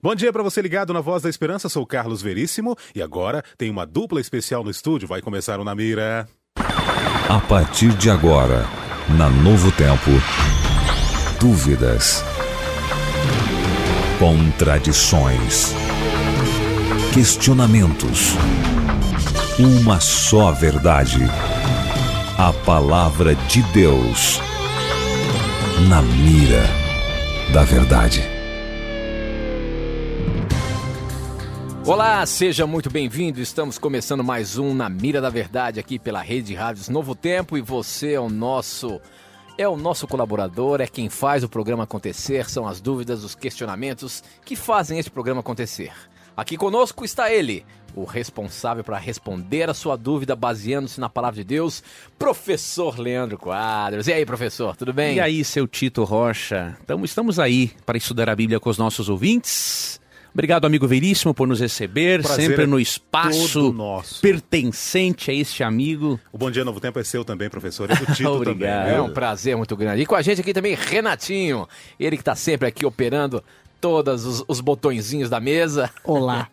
Bom dia para você ligado na Voz da Esperança, sou Carlos Veríssimo e agora tem uma dupla especial no estúdio, vai começar o Na Mira. A partir de agora, na Novo Tempo, dúvidas, contradições, questionamentos. Uma só verdade. A palavra de Deus. Na mira da verdade. Olá, seja muito bem-vindo. Estamos começando mais um Na Mira da Verdade aqui pela Rede Rádios Novo Tempo e você é o nosso é o nosso colaborador, é quem faz o programa acontecer, são as dúvidas, os questionamentos que fazem esse programa acontecer. Aqui conosco está ele, o responsável para responder a sua dúvida baseando-se na palavra de Deus, professor Leandro Quadros. E aí, professor, tudo bem? E aí, seu Tito Rocha? Então, estamos aí para estudar a Bíblia com os nossos ouvintes. Obrigado, amigo Veríssimo, por nos receber, sempre é no espaço pertencente a este amigo. O Bom Dia Novo Tempo é seu também, professor, é do Tito Obrigado. também. É viu? um prazer muito grande. E com a gente aqui também, Renatinho. Ele que está sempre aqui operando todos os, os botõezinhos da mesa. Olá.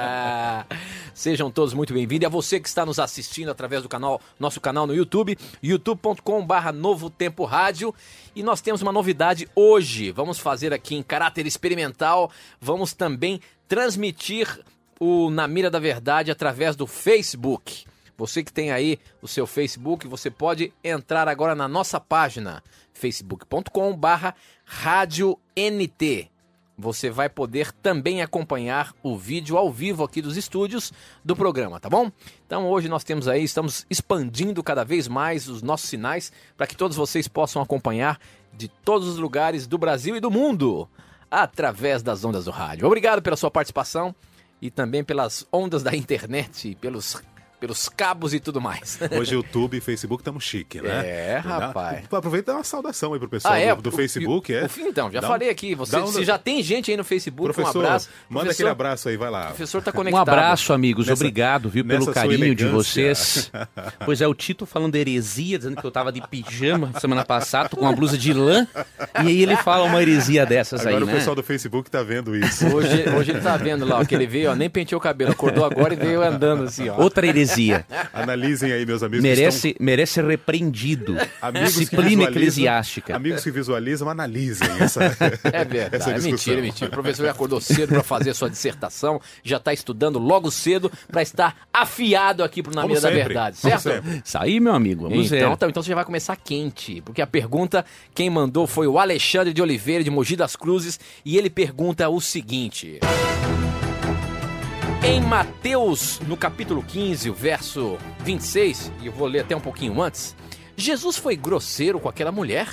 Sejam todos muito bem-vindos. E a você que está nos assistindo através do canal, nosso canal no YouTube, youtube.com.br Novo Tempo Rádio. E nós temos uma novidade hoje. Vamos fazer aqui em caráter experimental. Vamos também transmitir o Na Mira da Verdade através do Facebook. Você que tem aí o seu Facebook, você pode entrar agora na nossa página facebook.com barra. Você vai poder também acompanhar o vídeo ao vivo aqui dos estúdios do programa, tá bom? Então hoje nós temos aí, estamos expandindo cada vez mais os nossos sinais para que todos vocês possam acompanhar de todos os lugares do Brasil e do mundo através das ondas do rádio. Obrigado pela sua participação e também pelas ondas da internet, pelos pelos cabos e tudo mais. Hoje YouTube e Facebook estamos chique, né? É, rapaz. Aproveita e dá uma saudação aí pro pessoal Ah, é? do, do O- Facebook, o- é? o então, já Dá um- falei aqui. Você, um- se já tem gente aí no Facebook, Professor, um abraço. manda Professor- aquele abraço aí, vai lá. O professor tá Um conectado. abraço, amigos. Nessa- Obrigado, viu, pelo carinho de vocês. Pois é, o Tito falando heresia, dizendo que eu tava de pijama semana passada, tô com uma blusa de lã. E aí ele fala uma heresia dessas Agora aí, o né? pessoal do Facebook tá vendo isso. Hoje, hoje ele tá vendo lá, ó, que ele veio, ó, nem penteou o cabelo, acordou agora e veio andando assim, ó. Outra heresia. Analisem aí, meus amigos. Merece, merece ser repreendido. estão- amigos que Disciplina visualizam- eclesiástica. Amigos que visualizam, analisem essa. É verdade, essa é mentira, mentira. O professor já acordou cedo para fazer a sua dissertação, já está estudando logo cedo para estar afiado aqui pro Na Como Mira da Verdade, certo? Isso aí, meu amigo. Vamos Então, ver. tá, então você já vai começar quente, porque a pergunta quem mandou foi o Alexandre de Oliveira, de Mogi das Cruzes, e ele pergunta o seguinte: Em Mateus, no capítulo 15, o verso 26, e eu vou ler até um pouquinho antes, Jesus foi grosseiro com aquela mulher?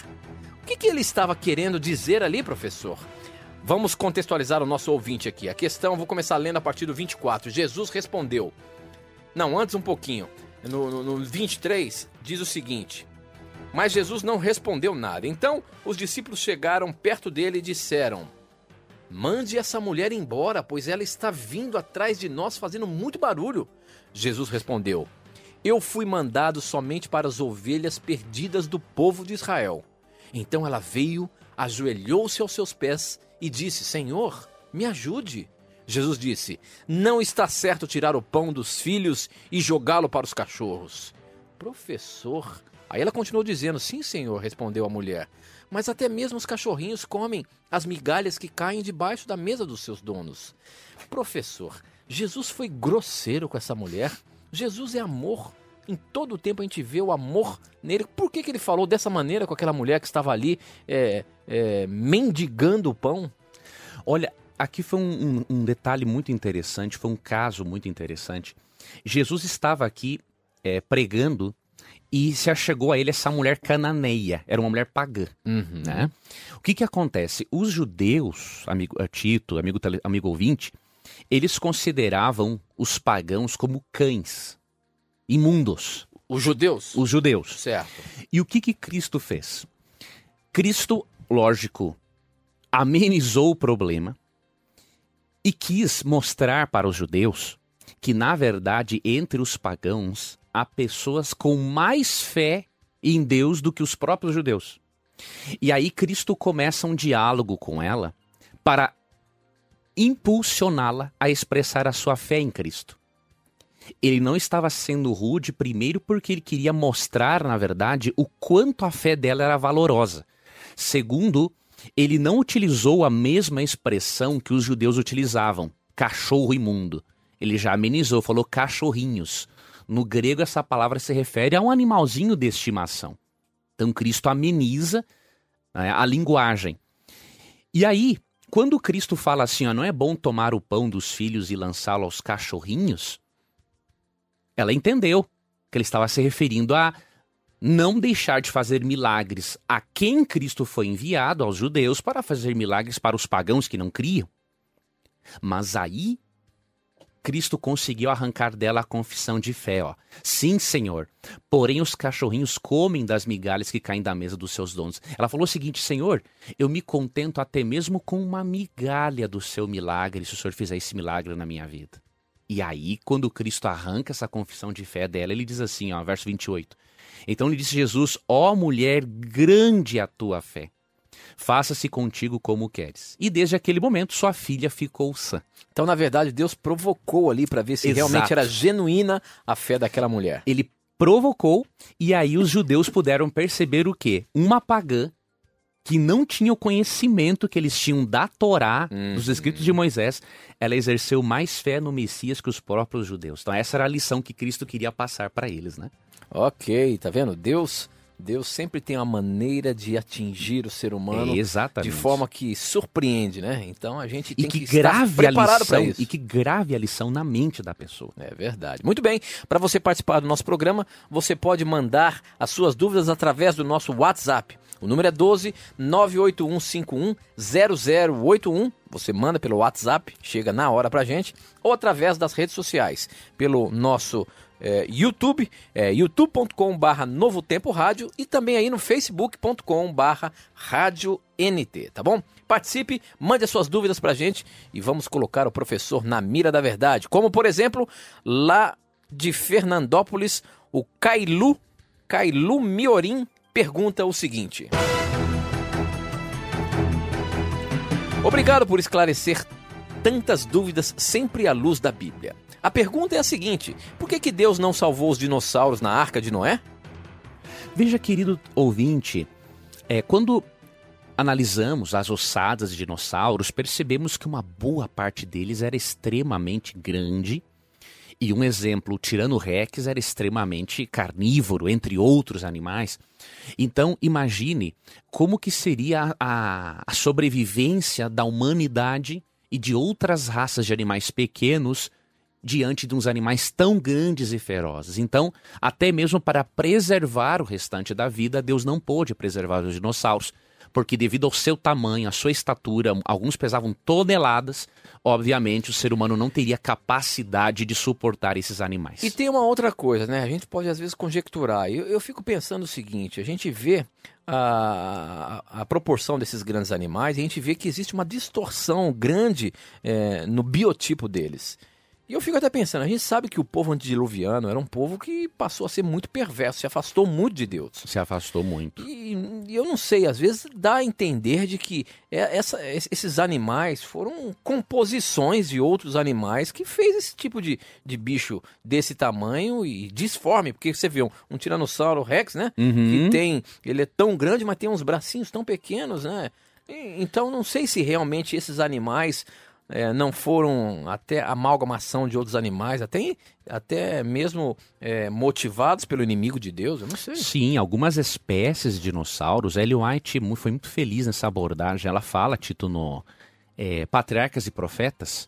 O que, que ele estava querendo dizer ali, professor? Vamos contextualizar o nosso ouvinte aqui. A questão, vou começar lendo a partir do 24. Jesus respondeu: não, antes um pouquinho. No, no, no 23 diz o seguinte: Mas Jesus não respondeu nada. Então os discípulos chegaram perto dele e disseram: Mande essa mulher embora, pois ela está vindo atrás de nós fazendo muito barulho. Jesus respondeu: Eu fui mandado somente para as ovelhas perdidas do povo de Israel. Então ela veio, ajoelhou-se aos seus pés e disse: Senhor, me ajude. Jesus disse: Não está certo tirar o pão dos filhos e jogá-lo para os cachorros. Professor. Aí ela continuou dizendo: Sim, senhor, respondeu a mulher. Mas até mesmo os cachorrinhos comem as migalhas que caem debaixo da mesa dos seus donos. Professor, Jesus foi grosseiro com essa mulher. Jesus é amor. Em todo o tempo a gente vê o amor nele. Por que, que ele falou dessa maneira com aquela mulher que estava ali é, é, mendigando o pão? Olha, aqui foi um, um- um detalhe muito interessante, foi um caso muito interessante. Jesus estava aqui é, pregando e se achegou a ele essa mulher cananeia, era uma mulher pagã. Uhum. né? O que que acontece? Os judeus, amigo eh, Tito, amigo, amigo ouvinte, eles consideravam os pagãos como cães, imundos, Os judeus? os judeus. Certo. E o que que Cristo fez? Cristo, lógico, amenizou o problema e quis mostrar para os judeus que, na verdade, entre os pagãos há pessoas com mais fé em Deus do que os próprios judeus. E aí Cristo começa um diálogo com ela para impulsioná-la a expressar a sua fé em Cristo. Ele não estava sendo rude, primeiro, porque ele queria mostrar, na verdade, o quanto a fé dela era valorosa. Segundo, ele não utilizou a mesma expressão que os judeus utilizavam, cachorro imundo. Ele já amenizou, falou cachorrinhos. No grego, essa palavra se refere a um animalzinho de estimação. Então, Cristo ameniza né, a linguagem. E aí, quando Cristo fala assim, ó, não é bom tomar o pão dos filhos e lançá-lo aos cachorrinhos, ela entendeu que ele estava se referindo a não deixar de fazer milagres a quem Cristo foi enviado, aos judeus, para fazer milagres para os pagãos que não criam. Mas aí Cristo conseguiu arrancar dela a confissão de fé, ó. Sim, Senhor. Porém os cachorrinhos comem das migalhas que caem da mesa dos seus donos. Ela falou o seguinte: Senhor, eu me contento até mesmo com uma migalha do seu milagre, se o Senhor fizer esse milagre na minha vida. E aí, quando Cristo arranca essa confissão de fé dela, ele diz assim, ó, verso 28. Então lhe disse Jesus: Ó mulher, grande a tua fé. Faça-se contigo como queres. E desde aquele momento, sua filha ficou sã. Então, na verdade, Deus provocou ali para ver se Exato. realmente era genuína a fé daquela mulher. Ele provocou, e aí os judeus puderam perceber o quê? Uma pagã que não tinha o conhecimento que eles tinham da Torá, dos escritos de Moisés, ela exerceu mais fé no Messias que os próprios judeus. Então essa era a lição que Cristo queria passar para eles, né? Ok, tá vendo? Deus, Deus sempre tem uma maneira de atingir o ser humano É, de forma que surpreende, né? Então a gente e tem que, que, estar grave a preparado para lição isso. e que grave a lição na mente da pessoa. É verdade. Muito bem. Para você participar do nosso programa, você pode mandar as suas dúvidas através do nosso WhatsApp. O número é 12 98151 0081. Você manda pelo WhatsApp, chega na hora pra gente, ou através das redes sociais, pelo nosso é, YouTube, é, youtube.com/barra Novo Tempo Rádio e também aí no facebook.com/barra Rádio NT, tá bom? Participe, mande as suas dúvidas pra gente e vamos colocar o professor na mira da verdade. Como, por exemplo, lá de Fernandópolis, o Cailu, Cailu Miorim pergunta o seguinte: Obrigado por esclarecer tantas dúvidas sempre à luz da Bíblia. A pergunta é a seguinte: por que, que Deus não salvou os dinossauros na arca de Noé? Veja, querido ouvinte, é, quando analisamos as ossadas de dinossauros, percebemos que uma boa parte deles era extremamente grande. E um exemplo, o Tirano Rex era extremamente carnívoro, entre outros animais. Então, imagine como que seria a, a sobrevivência da humanidade e de outras raças de animais pequenos diante de uns animais tão grandes e ferozes. Então, até mesmo para preservar o restante da vida, Deus não pôde preservar os dinossauros, porque devido ao seu tamanho, à sua estatura, alguns pesavam toneladas, obviamente o ser humano não teria capacidade de suportar esses animais. E tem uma outra coisa, né? A gente pode às vezes conjecturar. Eu, eu fico pensando o seguinte: a gente vê a, a, a proporção desses grandes animais e a gente vê que existe uma distorção grande é, no biotipo deles. E eu fico até pensando, a gente sabe que o povo antediluviano era um povo que passou a ser muito perverso, se afastou muito de Deus. Se afastou muito. E, e eu não sei, às vezes dá a entender de que é- essa- esses animais foram composições de outros animais que fez esse tipo de, de bicho desse tamanho e disforme, porque você vê um, um tiranossauro rex, né? Uhum. Que tem, ele é tão grande, mas tem uns bracinhos tão pequenos, né? Então não sei se realmente esses animais é, não foram até amalgamação de outros animais, até, até mesmo é, motivados pelo inimigo de Deus, eu não sei. Sim, algumas espécies de dinossauros. Ellen White foi muito feliz nessa abordagem. Ela fala, Tito, no é, Patriarcas e Profetas,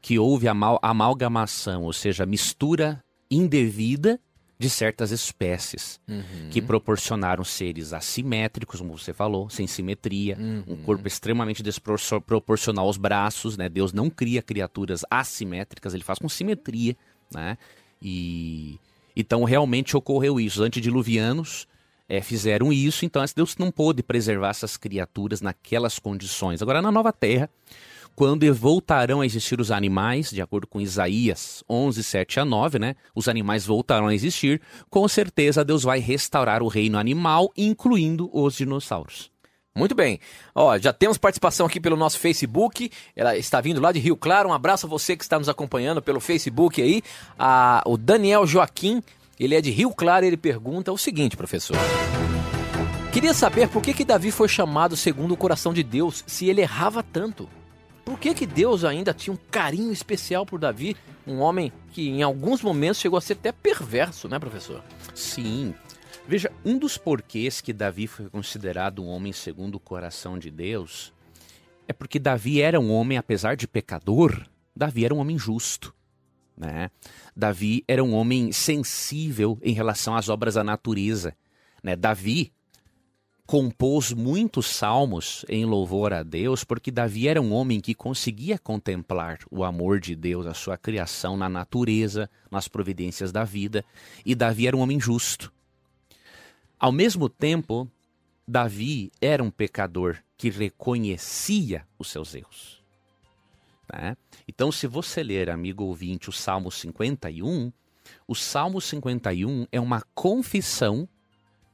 que houve amal amalgamação, ou seja, mistura indevida de certas espécies Uhum. que proporcionaram seres assimétricos, como você falou, sem simetria, Uhum. um corpo extremamente desproporcional aos braços, né? Deus não cria criaturas assimétricas, ele faz com simetria, né? E então realmente ocorreu isso. Os antediluvianos eh, fizeram isso, então Deus não pôde preservar essas criaturas naquelas condições. Agora na Nova Terra, quando voltarão a existir os animais, de acordo com Isaías 11, 7 a 9, né? Os animais voltarão a existir. Com certeza, Deus vai restaurar o reino animal, incluindo os dinossauros. Muito bem. Ó, já temos participação aqui pelo nosso Facebook. Ela está vindo lá de Rio Claro. Um abraço a você que está nos acompanhando pelo Facebook aí. A, o Daniel Joaquim, ele é de Rio Claro, ele pergunta o seguinte, professor. Queria saber por que, que Davi foi chamado segundo o coração de Deus se ele errava tanto. Por que, que Deus ainda tinha um carinho especial por Davi, um homem que em alguns momentos chegou a ser até perverso, né, professor? Sim. Veja, um dos porquês que Davi foi considerado um homem segundo o coração de Deus é porque Davi era um homem, apesar de pecador, Davi era um homem justo. Né? Davi era um homem sensível em relação às obras da natureza. Né? Davi compôs muitos salmos em louvor a Deus, porque Davi era um homem que conseguia contemplar o amor de Deus, a sua criação na natureza, nas providências da vida, e Davi era um homem justo. Ao mesmo tempo, Davi era um pecador que reconhecia os seus erros. Né? Então, se você ler, amigo ouvinte, o Salmo 51, o Salmo 51 é uma confissão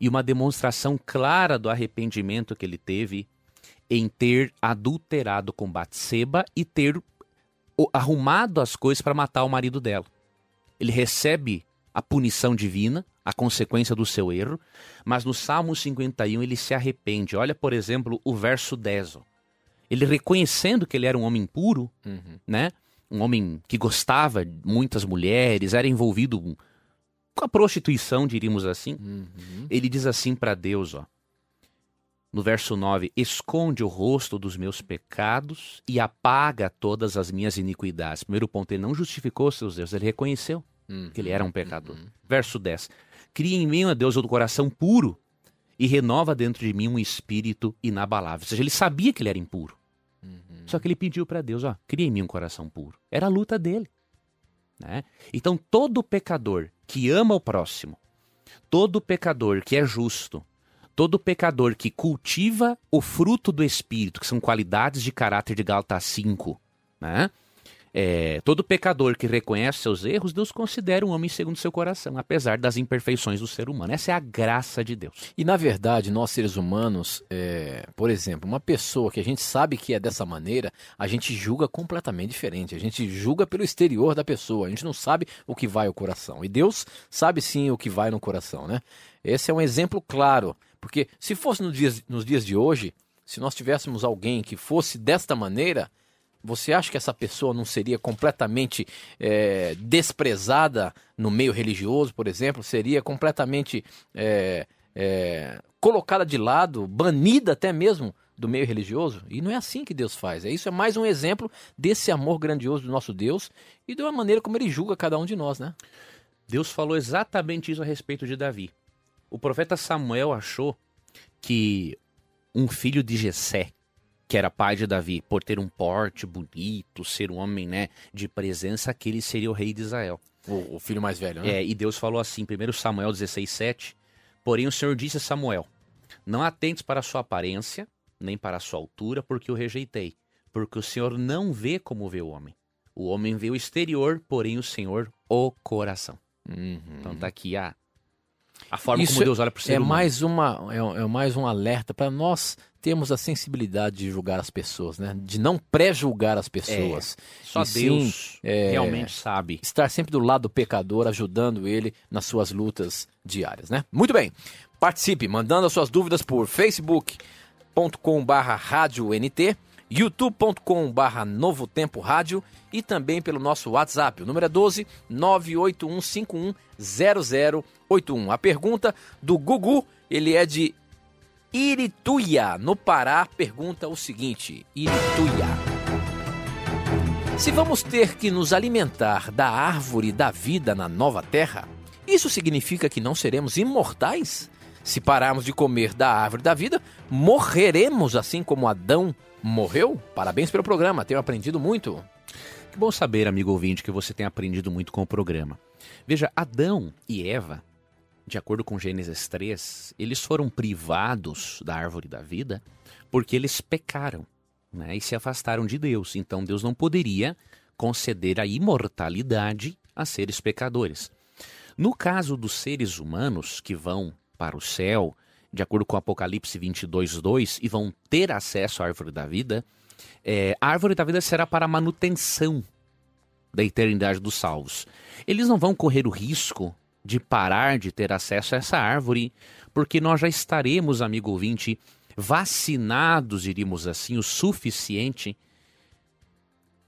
e uma demonstração clara do arrependimento que ele teve em ter adulterado com Batseba e ter arrumado as coisas para matar o marido dela. Ele recebe a punição divina, a consequência do seu erro, mas no Salmo 51 ele se arrepende. Olha, por exemplo, o verso 10. Ó. Ele reconhecendo que ele era um homem puro, uhum. né? Um homem que gostava de muitas mulheres, era envolvido com a prostituição, diríamos assim. Uhum. Ele diz assim para Deus, ó. No verso 9: Esconde o rosto dos meus pecados e apaga todas as minhas iniquidades. Primeiro ponto, ele não justificou seus erros, ele reconheceu uhum. que ele era um pecador. Uhum. Verso 10: Cria em mim, ó Deus, o coração puro e renova dentro de mim um espírito inabalável. Ou seja, ele sabia que ele era impuro. Uhum. Só que ele pediu para Deus, ó, cria em mim um coração puro. Era a luta dele. Né? Então, todo pecador que ama o próximo, todo pecador que é justo, todo pecador que cultiva o fruto do Espírito, que são qualidades de caráter de Gálatas 5, né? É, todo pecador que reconhece seus erros, Deus considera um homem segundo seu coração, apesar das imperfeições do ser humano. Essa é a graça de Deus. E na verdade, nós seres humanos, é, por exemplo, uma pessoa que a gente sabe que é dessa maneira, a gente julga completamente diferente. A gente julga pelo exterior da pessoa, a gente não sabe o que vai ao coração. E Deus sabe sim o que vai no coração, né? Esse é um exemplo claro, porque se fosse nos dias, nos dias de hoje, se nós tivéssemos alguém que fosse desta maneira, você acha que essa pessoa não seria completamente é, desprezada no meio religioso, por exemplo? Seria completamente é, é, colocada de lado, banida até mesmo do meio religioso? E não é assim que Deus faz. Isso é mais um exemplo desse amor grandioso do nosso Deus e da maneira como ele julga cada um de nós, né? Deus falou exatamente isso a respeito de Davi. O profeta Samuel achou que um filho de Jessé, que era pai de Davi, por ter um porte bonito, ser um homem né, de presença, aquele seria o rei de Israel. O, o filho mais velho, né? É, e Deus falou assim, 1 Samuel 16, 7, Porém o Senhor disse a Samuel, não atentes para a sua aparência, nem para a sua altura, porque o rejeitei, porque o Senhor não vê como vê o homem. O homem vê o exterior, porém o Senhor o coração. Uhum. Então tá aqui a, a forma Isso como Deus olha para o ser é humano. Mais uma, é, é mais um alerta para nós temos a sensibilidade de julgar as pessoas, né? De não pré-julgar as pessoas. É, só e Deus sim, é, realmente sabe. Estar sempre do lado do pecador, ajudando ele nas suas lutas diárias, né? Muito bem. Participe, mandando as suas dúvidas por facebook.com/barra youtube.com/barra Novo Tempo Rádio e também pelo nosso WhatsApp. O número é 12 981510081. A pergunta do Gugu, ele é de Irituia, no Pará, pergunta o seguinte: Irituia. Se vamos ter que nos alimentar da árvore da vida na nova terra, isso significa que não seremos imortais? Se pararmos de comer da árvore da vida, morreremos assim como Adão morreu? Parabéns pelo programa, tenho aprendido muito. Que bom saber, amigo ouvinte, que você tem aprendido muito com o programa. Veja, Adão e Eva de acordo com Gênesis 3, eles foram privados da árvore da vida porque eles pecaram né, e se afastaram de Deus. Então Deus não poderia conceder a imortalidade a seres pecadores. No caso dos seres humanos que vão para o céu de acordo com Apocalipse 22, 2, e vão ter acesso à árvore da vida, é, a árvore da vida será para a manutenção da eternidade dos salvos. Eles não vão correr o risco de parar de ter acesso a essa árvore, porque nós já estaremos, amigo ouvinte, vacinados, diríamos assim, o suficiente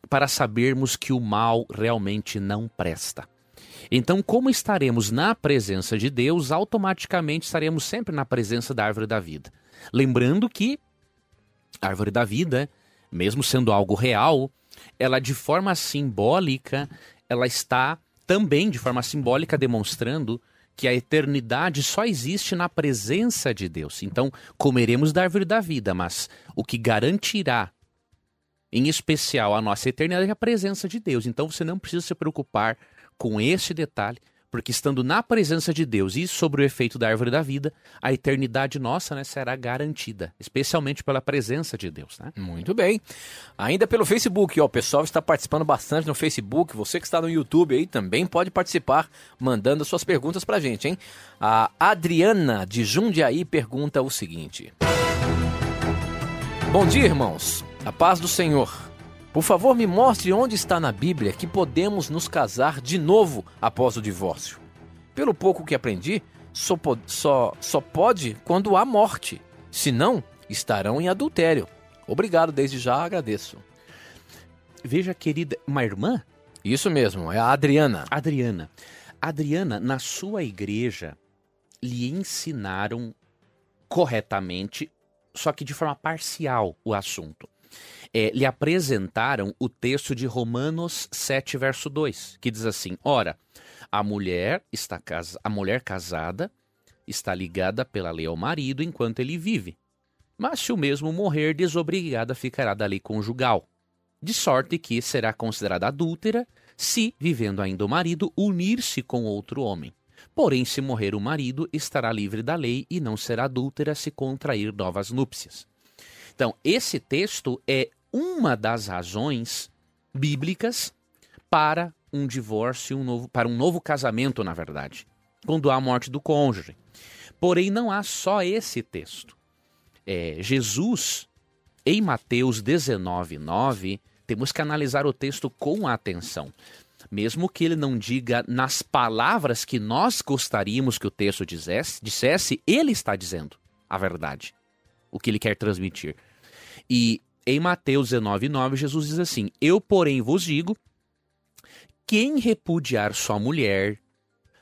para sabermos que o mal realmente não presta. Então, como estaremos na presença de Deus, automaticamente estaremos sempre na presença da árvore da vida. Lembrando que a árvore da vida, mesmo sendo algo real, ela de forma simbólica, ela está também de forma simbólica demonstrando que a eternidade só existe na presença de Deus. Então, comeremos da árvore da vida, mas o que garantirá, em especial, a nossa eternidade é a presença de Deus. Então, você não precisa se preocupar com esse detalhe, porque estando na presença de Deus e sobre o efeito da árvore da vida, a eternidade nossa né, será garantida, especialmente pela presença de Deus. Né? Muito bem. Ainda pelo Facebook, ó, o pessoal está participando bastante no Facebook. Você que está no YouTube aí também pode participar, mandando suas perguntas para a gente, hein? A Adriana de Jundiaí pergunta o seguinte: Bom dia, irmãos. A paz do Senhor. Por favor, me mostre onde está na Bíblia que podemos nos casar de novo após o divórcio. Pelo pouco que aprendi, só, só, só pode quando há morte. Senão, estarão em adultério. Obrigado, desde já agradeço. Veja, querida, uma irmã? Isso mesmo, é a Adriana. Adriana. Adriana, na sua igreja, lhe ensinaram corretamente, só que de forma parcial, o assunto é, lhe apresentaram o texto de Romanos 7, verso 2, que diz assim: Ora, a mulher está casa, a mulher casada está ligada pela lei ao marido enquanto ele vive. Mas se o mesmo morrer, desobrigada ficará da lei conjugal, de sorte que será considerada adúltera se, vivendo ainda o marido, unir-se com outro homem. Porém, se morrer o marido, estará livre da lei e não será adúltera se contrair novas núpcias. Então, esse texto é uma das razões bíblicas para um divórcio, um novo, para um novo casamento, na verdade, quando há a morte do cônjuge. Porém, não há só esse texto. É, Jesus, em Mateus 19, 9, temos que analisar o texto com atenção. Mesmo que ele não diga nas palavras que nós gostaríamos que o texto dissesse, dissesse ele está dizendo a verdade, o que ele quer transmitir. E em Mateus 19, 9, Jesus diz assim: Eu, porém, vos digo: quem repudiar sua mulher,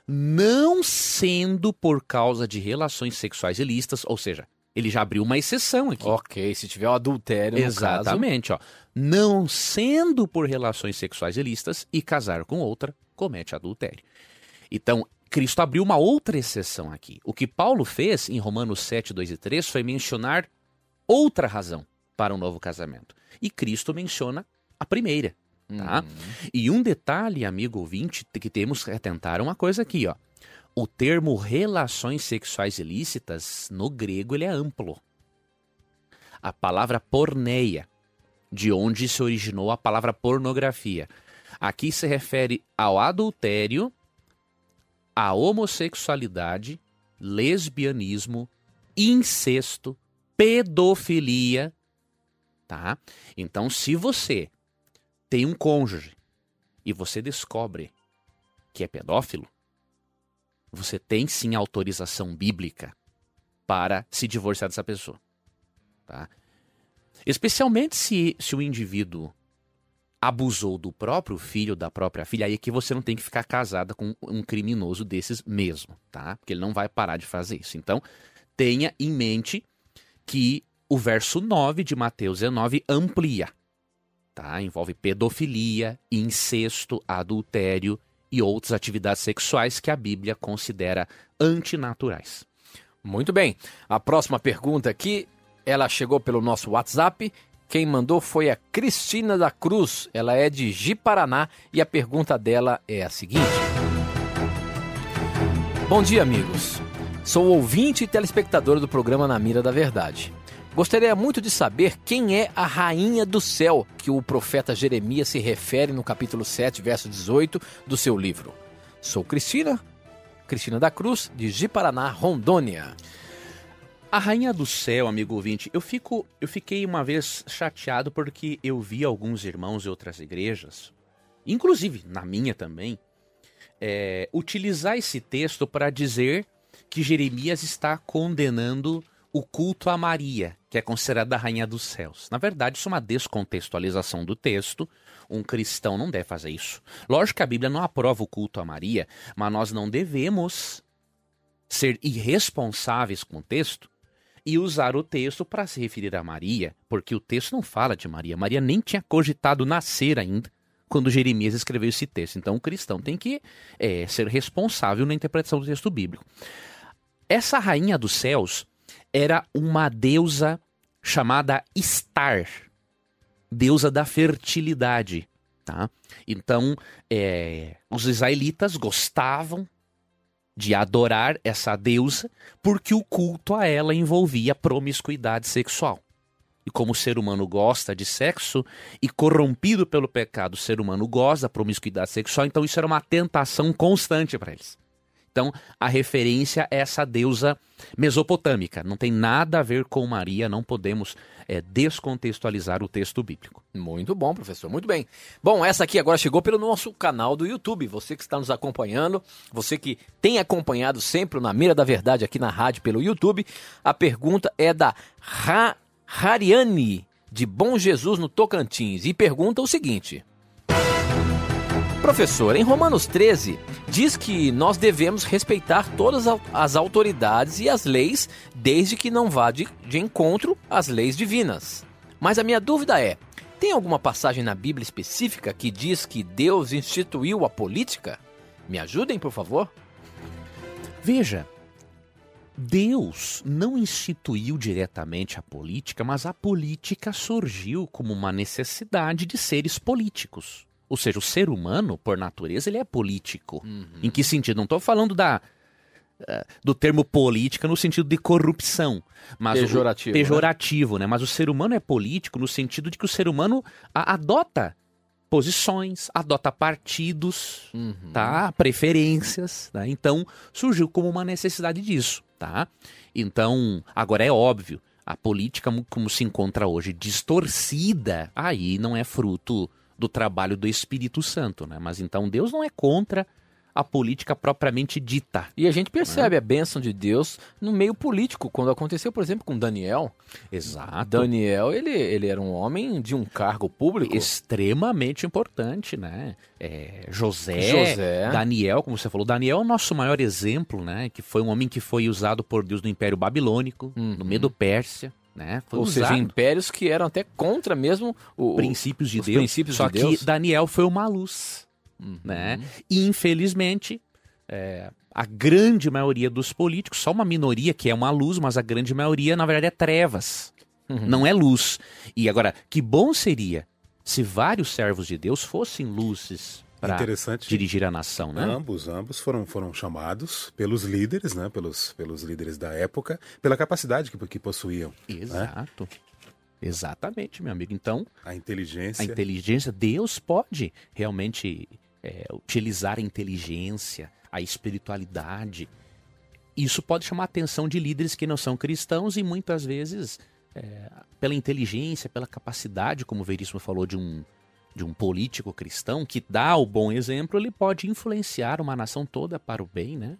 não sendo por causa de relações sexuais ilícitas, ou seja, ele já abriu uma exceção aqui. Ok, se tiver o adultério, Exatamente, caso... ó. Não sendo por relações sexuais ilícitas e casar com outra, comete adultério. Então, Cristo abriu uma outra exceção aqui. O que Paulo fez em Romanos 7, 2 e 3 foi mencionar outra razão para um novo casamento. E Cristo menciona a primeira. Tá? Uhum. E um detalhe, amigo ouvinte, que temos que atentar uma coisa aqui, ó. O termo relações sexuais ilícitas, no grego, ele é amplo. A palavra porneia, de onde se originou a palavra pornografia. Aqui se refere ao adultério, à homossexualidade, lesbianismo, incesto, pedofilia tá? Então, se você tem um cônjuge e você descobre que é pedófilo, você tem sim autorização bíblica para se divorciar dessa pessoa, tá? Especialmente se, se o indivíduo abusou do próprio filho, da própria filha, aí é que você não tem que ficar casada com um criminoso desses mesmo, tá? Porque ele não vai parar de fazer isso. Então, tenha em mente que o verso 9 de Mateus 19 amplia. Tá? Envolve pedofilia, incesto, adultério e outras atividades sexuais que a Bíblia considera antinaturais. Muito bem. A próxima pergunta aqui, ela chegou pelo nosso WhatsApp. Quem mandou foi a Cristina da Cruz. Ela é de Ji-Paraná e a pergunta dela é a seguinte: Bom dia, amigos. Sou ouvinte e telespectadora do programa Na Mira da Verdade. Gostaria muito de saber quem é a rainha do céu que o profeta Jeremias se refere no capítulo 7, verso 18 do seu livro. Sou Cristina, Cristina da Cruz, de Ji-Paraná, Rondônia. A Rainha do Céu, amigo ouvinte, eu, fico, eu fiquei uma vez chateado porque eu vi alguns irmãos de outras igrejas, inclusive na minha também, é, utilizar esse texto para dizer que Jeremias está condenando o culto a Maria, que é considerada a Rainha dos Céus. Na verdade, isso é uma descontextualização do texto. Um cristão não deve fazer isso. Lógico que a Bíblia não aprova o culto a Maria, mas nós não devemos ser irresponsáveis com o texto e usar o texto para se referir a Maria, porque o texto não fala de Maria. Maria nem tinha cogitado nascer ainda quando Jeremias escreveu esse texto. Então o cristão tem que é, ser responsável na interpretação do texto bíblico. Essa rainha dos céus era uma deusa chamada Star, deusa da fertilidade. Tá? Então, é, os israelitas gostavam de adorar essa deusa, porque o culto a ela envolvia promiscuidade sexual. E como o ser humano gosta de sexo e corrompido pelo pecado, o ser humano gosta da promiscuidade sexual, então isso era uma tentação constante para eles. Então, a referência é essa deusa mesopotâmica. Não tem nada a ver com Maria, não podemos é, descontextualizar o texto bíblico. Muito bom, professor, muito bem. Bom, essa aqui agora chegou pelo nosso canal do YouTube. Você que está nos acompanhando, você que tem acompanhado sempre na Mira da Verdade aqui na rádio pelo YouTube, a pergunta é da ha Hariane, de Bom Jesus, no Tocantins, e pergunta o seguinte. Professor, em Romanos 13, diz que nós devemos respeitar todas as autoridades e as leis, desde que não vá de, de encontro às leis divinas. Mas a minha dúvida é: tem alguma passagem na Bíblia específica que diz que Deus instituiu a política? Me ajudem, por favor? Veja, Deus não instituiu diretamente a política, mas a política surgiu como uma necessidade de seres políticos. Ou seja, o ser humano, por natureza, ele é político. Uhum. Em que sentido? Não estou falando da, uh, do termo política no sentido de corrupção. Mas pejorativo. O, pejorativo, né? né? Mas o ser humano é político no sentido de que o ser humano a, adota posições, adota partidos, uhum. tá? preferências. Tá? Então, surgiu como uma necessidade disso. Tá? Então, agora é óbvio, a política como se encontra hoje distorcida, aí não é fruto do trabalho do Espírito Santo, né? Mas então Deus não é contra a política propriamente dita. E a gente percebe né? a bênção de Deus no meio político, quando aconteceu, por exemplo, com Daniel. Exato. Daniel, ele, ele era um homem de um cargo público. Extremamente importante, né? É, José, José, Daniel, como você falou, Daniel é o nosso maior exemplo, né? Que foi um homem que foi usado por Deus no Império Babilônico, uhum. no Medo-Pérsia. Né? Ou usado. seja, impérios que eram até contra mesmo o, princípios de Deus. Princípios só de que Deus. Daniel foi uma luz. Uhum. Né? E infelizmente, é, a grande maioria dos políticos, só uma minoria que é uma luz, mas a grande maioria, na verdade, é trevas. Uhum. Não é luz. E agora, que bom seria se vários servos de Deus fossem luzes para dirigir a nação, né? Ambos, ambos foram, foram chamados pelos líderes, né? Pelos, pelos líderes da época, pela capacidade que, que possuíam. Né? Exato. Né? Exatamente, meu amigo. Então, a inteligência. A inteligência, Deus pode realmente é, utilizar a inteligência, a espiritualidade. Isso pode chamar a atenção de líderes que não são cristãos e muitas vezes, é, pela inteligência, pela capacidade, como o Veríssimo falou, de um de um político cristão que dá o bom exemplo, ele pode influenciar uma nação toda para o bem, né?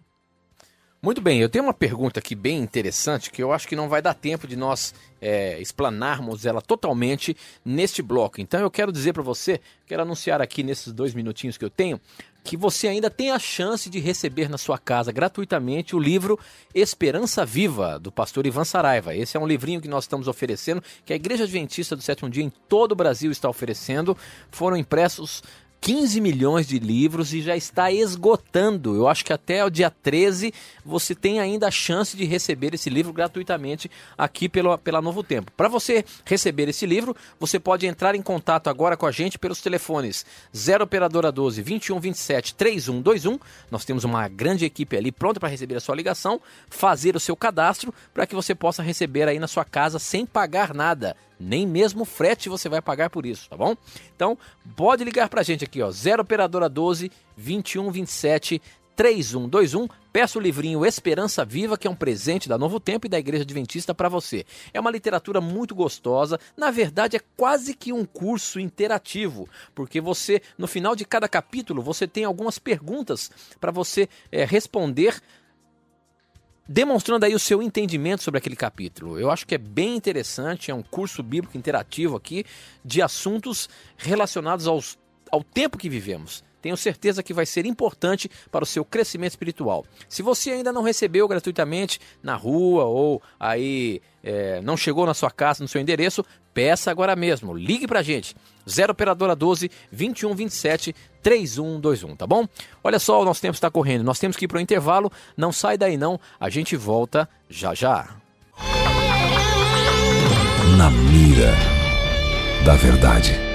Muito bem, eu tenho uma pergunta aqui bem interessante que eu acho que não vai dar tempo de nós é, explanarmos ela totalmente neste bloco. Então eu quero dizer para você, quero anunciar aqui nesses dois minutinhos que eu tenho, que você ainda tem a chance de receber na sua casa gratuitamente o livro Esperança Viva, do pastor Ivan Saraiva. Esse é um livrinho que nós estamos oferecendo, que a Igreja Adventista do Sétimo Dia em todo o Brasil está oferecendo. Foram impressos 15 milhões de livros e já está esgotando. Eu acho que até o dia 13 você tem ainda a chance de receber esse livro gratuitamente aqui pelo, pela Novo Tempo. Para você receber esse livro, você pode entrar em contato agora com a gente pelos telefones 0 Operadora 12 21 27 3121. Nós temos uma grande equipe ali pronta para receber a sua ligação, fazer o seu cadastro para que você possa receber aí na sua casa sem pagar nada nem mesmo frete você vai pagar por isso, tá bom? Então, pode ligar pra gente aqui, ó, 0 operadora 12 21 27 3121. Peça o livrinho Esperança Viva, que é um presente da Novo Tempo e da Igreja Adventista para você. É uma literatura muito gostosa, na verdade é quase que um curso interativo, porque você, no final de cada capítulo, você tem algumas perguntas para você é, responder demonstrando aí o seu entendimento sobre aquele capítulo. Eu acho que é bem interessante, é um curso bíblico interativo aqui de assuntos relacionados aos, ao tempo que vivemos. Tenho certeza que vai ser importante para o seu crescimento espiritual. Se você ainda não recebeu gratuitamente na rua ou aí é, não chegou na sua casa, no seu endereço, peça agora mesmo. Ligue para a gente. 0 Operadora 12 21 27 3121, tá bom? Olha só, o nosso tempo está correndo. Nós temos que ir para o intervalo. Não sai daí não. A gente volta já já. Na mira da verdade.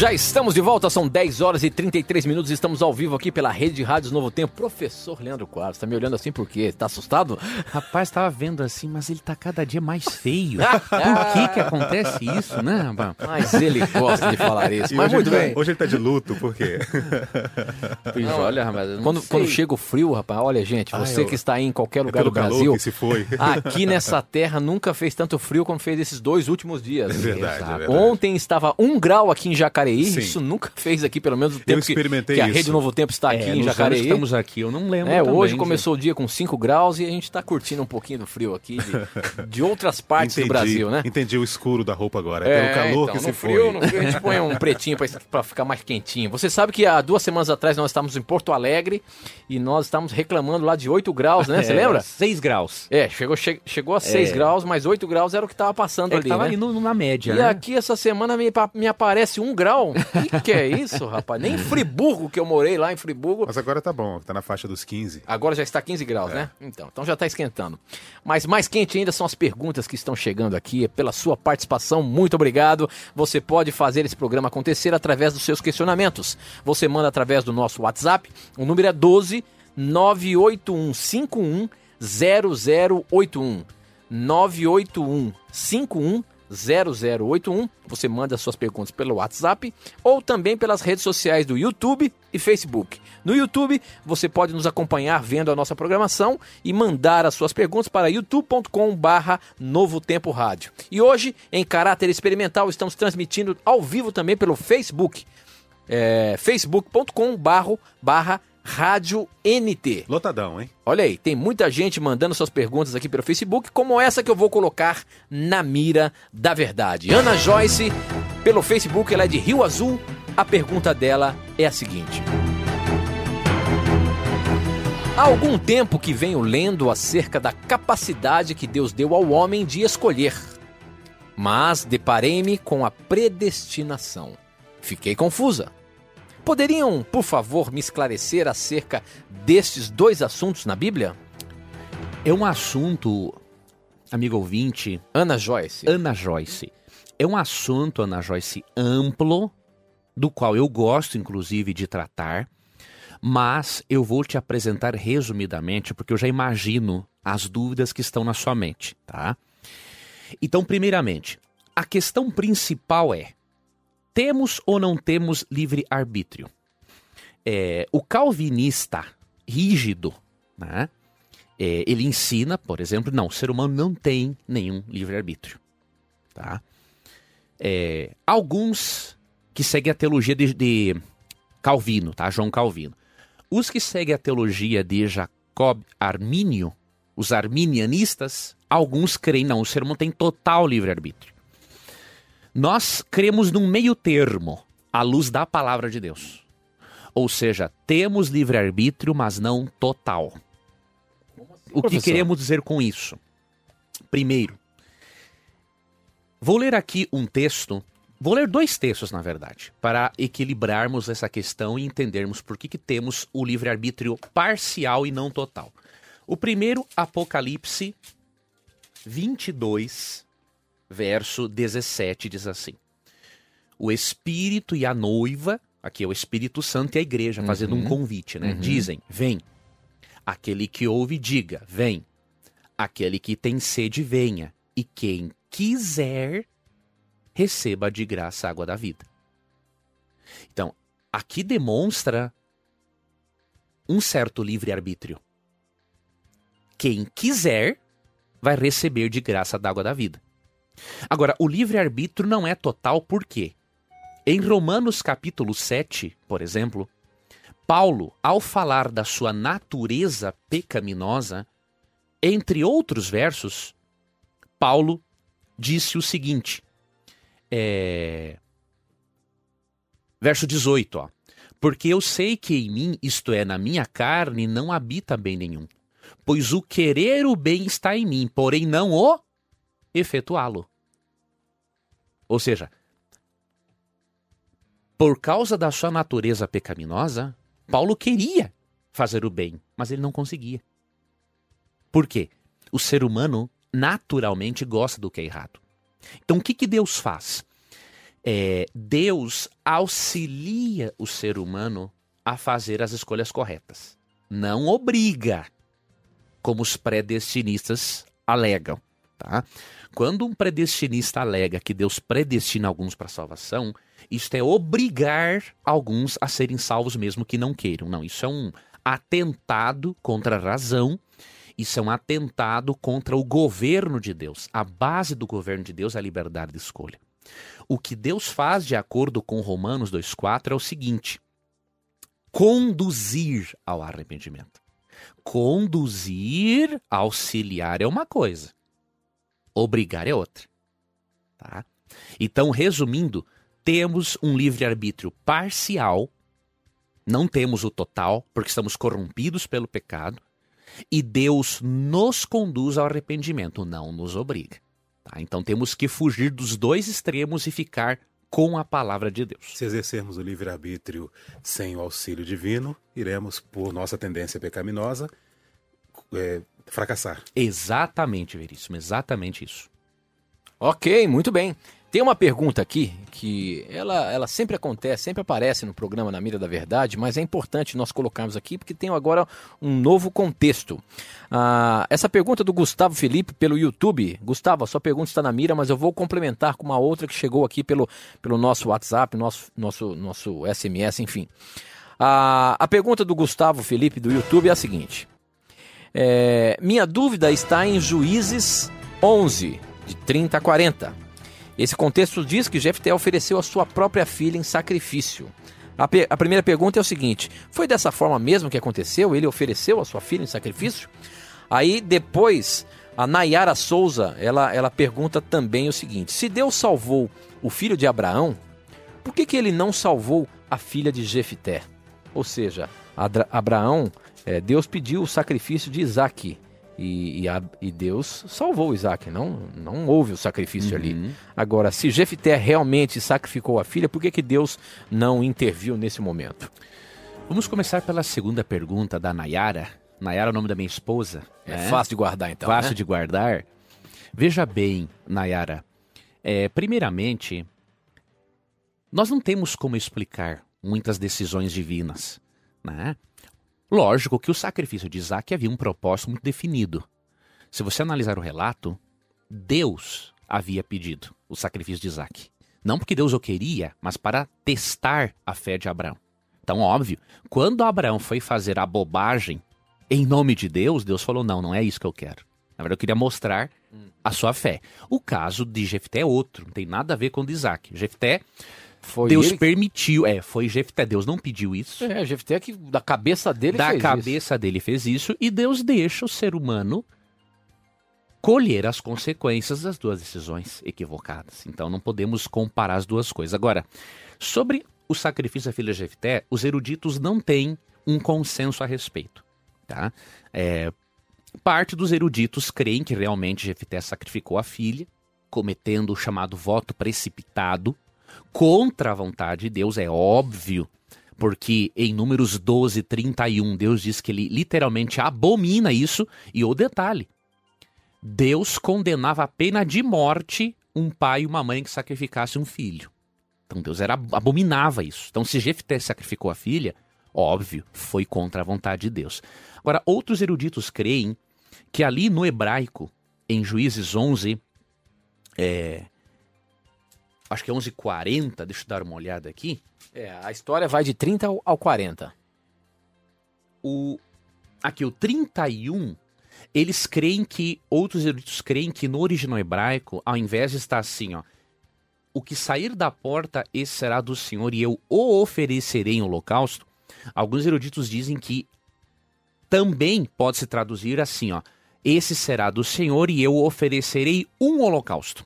Já estamos de volta, são 10 horas e 33 minutos, estamos ao vivo aqui pela Rede de Rádios Novo Tempo. Professor Leandro Quadros, tá me olhando assim por quê? Tá assustado? Rapaz, tava vendo assim, mas ele tá cada dia mais feio. por que que acontece isso, né, rapaz? Mas ele gosta de falar isso. E mas hoje muito ele tá- bem. Hoje ele tá de luto, por quê? Pois olha, rapaz, não Quando, quando chega o frio, rapaz, olha, gente, Ah, você eu- que está aí em qualquer É lugar do pelo calor Brasil, que se foi. aqui nessa terra nunca fez tanto frio como fez esses dois últimos dias. É verdade, é verdade. Ontem estava um grau aqui em Jacareí, Sim. isso nunca fez aqui, pelo menos o tempo que, experimentei que a isso. Rede Novo Tempo está aqui É, em Jacareí. estamos aqui, eu não lembro É, também, hoje gente. começou o dia com 5 graus e a gente está curtindo um pouquinho do frio aqui de, de outras partes do Brasil, né? Entendi o escuro da roupa agora. É, pelo calor então, que se frio, foi. No frio a gente põe um pretinho pra, pra ficar mais quentinho. Você sabe que há duas semanas atrás nós estávamos em Porto Alegre e nós estávamos reclamando lá de 8 graus, né? Você É, lembra? 6 graus. É, chegou, che- chegou a 6 É. graus, mas 8 graus era o que estava passando É, ali, tava né? ali no- na média, E né? aqui essa semana me, me aparece um grau. O que, que é isso, rapaz? Nem em Friburgo, que eu morei lá em Friburgo, Mas agora tá bom, tá na faixa dos 15. Agora já está 15 graus, né? Então, então já está esquentando. Mas mais quente ainda são as perguntas que estão chegando aqui. Pela sua participação, muito obrigado. Você pode fazer esse programa acontecer através dos seus questionamentos. Você manda através do nosso WhatsApp. O número é 12 98151 0081. 98151 0081. Você manda suas perguntas pelo WhatsApp ou também pelas redes sociais do YouTube e Facebook. No YouTube, você pode nos acompanhar vendo a nossa programação e mandar as suas perguntas para youtube.com/barra Novo Tempo Rádio. E hoje, em caráter experimental, estamos transmitindo ao vivo também pelo Facebook, é, facebook.com/barra Rádio NT. Lotadão, hein? Olha aí, tem muita gente mandando suas perguntas aqui pelo Facebook, como essa que eu vou colocar na mira da verdade. Ana Joyce, pelo Facebook, ela é de Rio Azul. A pergunta dela é a seguinte: Há algum tempo que venho lendo acerca da capacidade que Deus deu ao homem de escolher, mas deparei-me com a predestinação. Fiquei confusa. Poderiam, por favor, me esclarecer acerca destes dois assuntos na Bíblia? É um assunto, amigo ouvinte, Ana Joyce. Ana Joyce. É um assunto, Ana Joyce, amplo, do qual eu gosto, inclusive, de tratar, mas eu vou te apresentar resumidamente, porque eu já imagino as dúvidas que estão na sua mente, tá? Então, primeiramente, a questão principal é: temos ou não temos livre-arbítrio? É, o calvinista rígido, né? É, ele ensina, por exemplo, não, o ser humano não tem nenhum livre-arbítrio. Tá? É, alguns que seguem a teologia de, de Calvino, tá? João Calvino. Os que seguem a teologia de Jacob Armínio, os arminianistas, alguns creem, não, o ser humano tem total livre-arbítrio. Nós cremos num meio termo, à luz da palavra de Deus. Ou seja, temos livre-arbítrio, mas não total. O que queremos dizer com isso? Primeiro, vou ler aqui um texto, vou ler dois textos, na verdade, para equilibrarmos essa questão e entendermos por que, que temos o livre-arbítrio parcial e não total. O primeiro, Apocalipse 22, verso 17, diz assim: O Espírito e a noiva, aqui é o Espírito Santo e a igreja, fazendo um convite, né? Dizem: Vem. Aquele que ouve, diga: Vem. Aquele que tem sede, venha. E quem quiser, receba de graça a água da vida. Então, aqui demonstra um certo livre-arbítrio. Quem quiser vai receber de graça da água da vida. Agora, o livre-arbítrio não é total por quê? Em Romanos capítulo 7, por exemplo, Paulo, ao falar da sua natureza pecaminosa, entre outros versos, Paulo disse o seguinte: é... verso 18, ó. Porque eu sei que em mim, isto é, na minha carne, não habita bem nenhum. Pois o querer o bem está em mim, porém não o efetuá-lo. Ou seja, por causa da sua natureza pecaminosa, Paulo queria fazer o bem, mas ele não conseguia. Por quê? O ser humano naturalmente gosta do que é errado. Então o que, que Deus faz? É, Deus auxilia o ser humano a fazer as escolhas corretas. Não obriga, como os predestinistas alegam. Tá? Quando um predestinista alega que Deus predestina alguns para salvação, isto é obrigar alguns a serem salvos mesmo que não queiram. Não, isso é um atentado contra a razão, isso é um atentado contra o governo de Deus. A base do governo de Deus é a liberdade de escolha. O que Deus faz, de acordo com Romanos 2,4, é o seguinte: conduzir ao arrependimento. Conduzir, auxiliar é uma coisa, obrigar é outra. Tá? Então, resumindo, temos um livre-arbítrio parcial, não temos o total, porque estamos corrompidos pelo pecado, e Deus nos conduz ao arrependimento, não nos obriga. Tá? Então temos que fugir dos dois extremos e ficar com a palavra de Deus. Se exercermos o livre-arbítrio sem o auxílio divino, iremos, por nossa tendência pecaminosa, é, fracassar. Exatamente, Veríssimo, exatamente isso. Ok, muito bem. Tem uma pergunta aqui que ela, ela sempre acontece, sempre aparece no programa Na Mira da Verdade, mas é importante nós colocarmos aqui porque tem agora um novo contexto. Ah, essa pergunta do Gustavo Felipe pelo YouTube. Gustavo, a sua pergunta está na mira, mas eu vou complementar com uma outra que chegou aqui pelo, pelo nosso WhatsApp, nosso, nosso, nosso SMS, enfim. Ah, a pergunta do Gustavo Felipe do YouTube é a seguinte: é, Minha dúvida está em Juízes 11, de 30 a 40. Esse contexto diz que Jefté ofereceu a sua própria filha em sacrifício. A, a, primeira pergunta é o seguinte: foi dessa forma mesmo que aconteceu? Ele ofereceu a sua filha em sacrifício? Aí depois a Nayara Souza ela, ela pergunta também o seguinte: se Deus salvou o filho de Abraão, por que, que ele não salvou a filha de Jefté? Ou seja, Abraão, é, Deus pediu o sacrifício de Isaac. E, e, a, e, Deus salvou Isaac, não, não houve o sacrifício uhum. ali. Agora, se Jefité realmente sacrificou a filha, por que, que Deus não interviu nesse momento? Vamos começar pela segunda pergunta da Nayara. Nayara é o nome da minha esposa. É né? fácil de guardar, então. Fácil né? de guardar. Veja bem, Nayara. É, primeiramente, nós não temos como explicar muitas decisões divinas. Né? Lógico que o sacrifício de Isaac havia um propósito muito definido. Se você analisar o relato, Deus havia pedido o sacrifício de Isaac. Não porque Deus o queria, mas para testar a fé de Abraão. Então, óbvio, quando Abraão foi fazer a bobagem em nome de Deus, Deus falou: não, não é isso que eu quero. Na verdade, eu queria mostrar a sua fé. O caso de Jefté é outro, não tem nada a ver com o de Isaac. Jefté foi Deus ele... permitiu, é, foi Jefté, Deus não pediu isso. É, Jefté que da cabeça dele da fez cabeça isso. dele fez isso e Deus deixa o ser humano colher as consequências das duas decisões equivocadas. Então não podemos comparar as duas coisas. Agora, sobre o sacrifício da filha de Jefté, os eruditos não têm um consenso a respeito, tá? É, parte dos eruditos creem que realmente Jefté sacrificou a filha, cometendo o chamado voto precipitado, contra a vontade de Deus, é óbvio, porque em Números 12, 31, Deus diz que ele literalmente abomina isso, e o detalhe: Deus condenava a pena de morte um pai e uma mãe que sacrificasse um filho. Então Deus era, abominava isso. Então, se Jefté sacrificou a filha, óbvio, foi contra a vontade de Deus. Agora, outros eruditos creem que ali no hebraico, em Juízes 11, é, acho que é 11h40, deixa eu dar uma olhada aqui. É, a história vai de 30 ao 40. o aqui o 31, eles creem que outros eruditos creem que no original hebraico, ao invés de estar assim, ó, o que sair da porta, esse será do Senhor e eu o oferecerei em holocausto. Alguns eruditos dizem que também pode se traduzir assim, ó, esse será do Senhor e eu oferecerei um holocausto.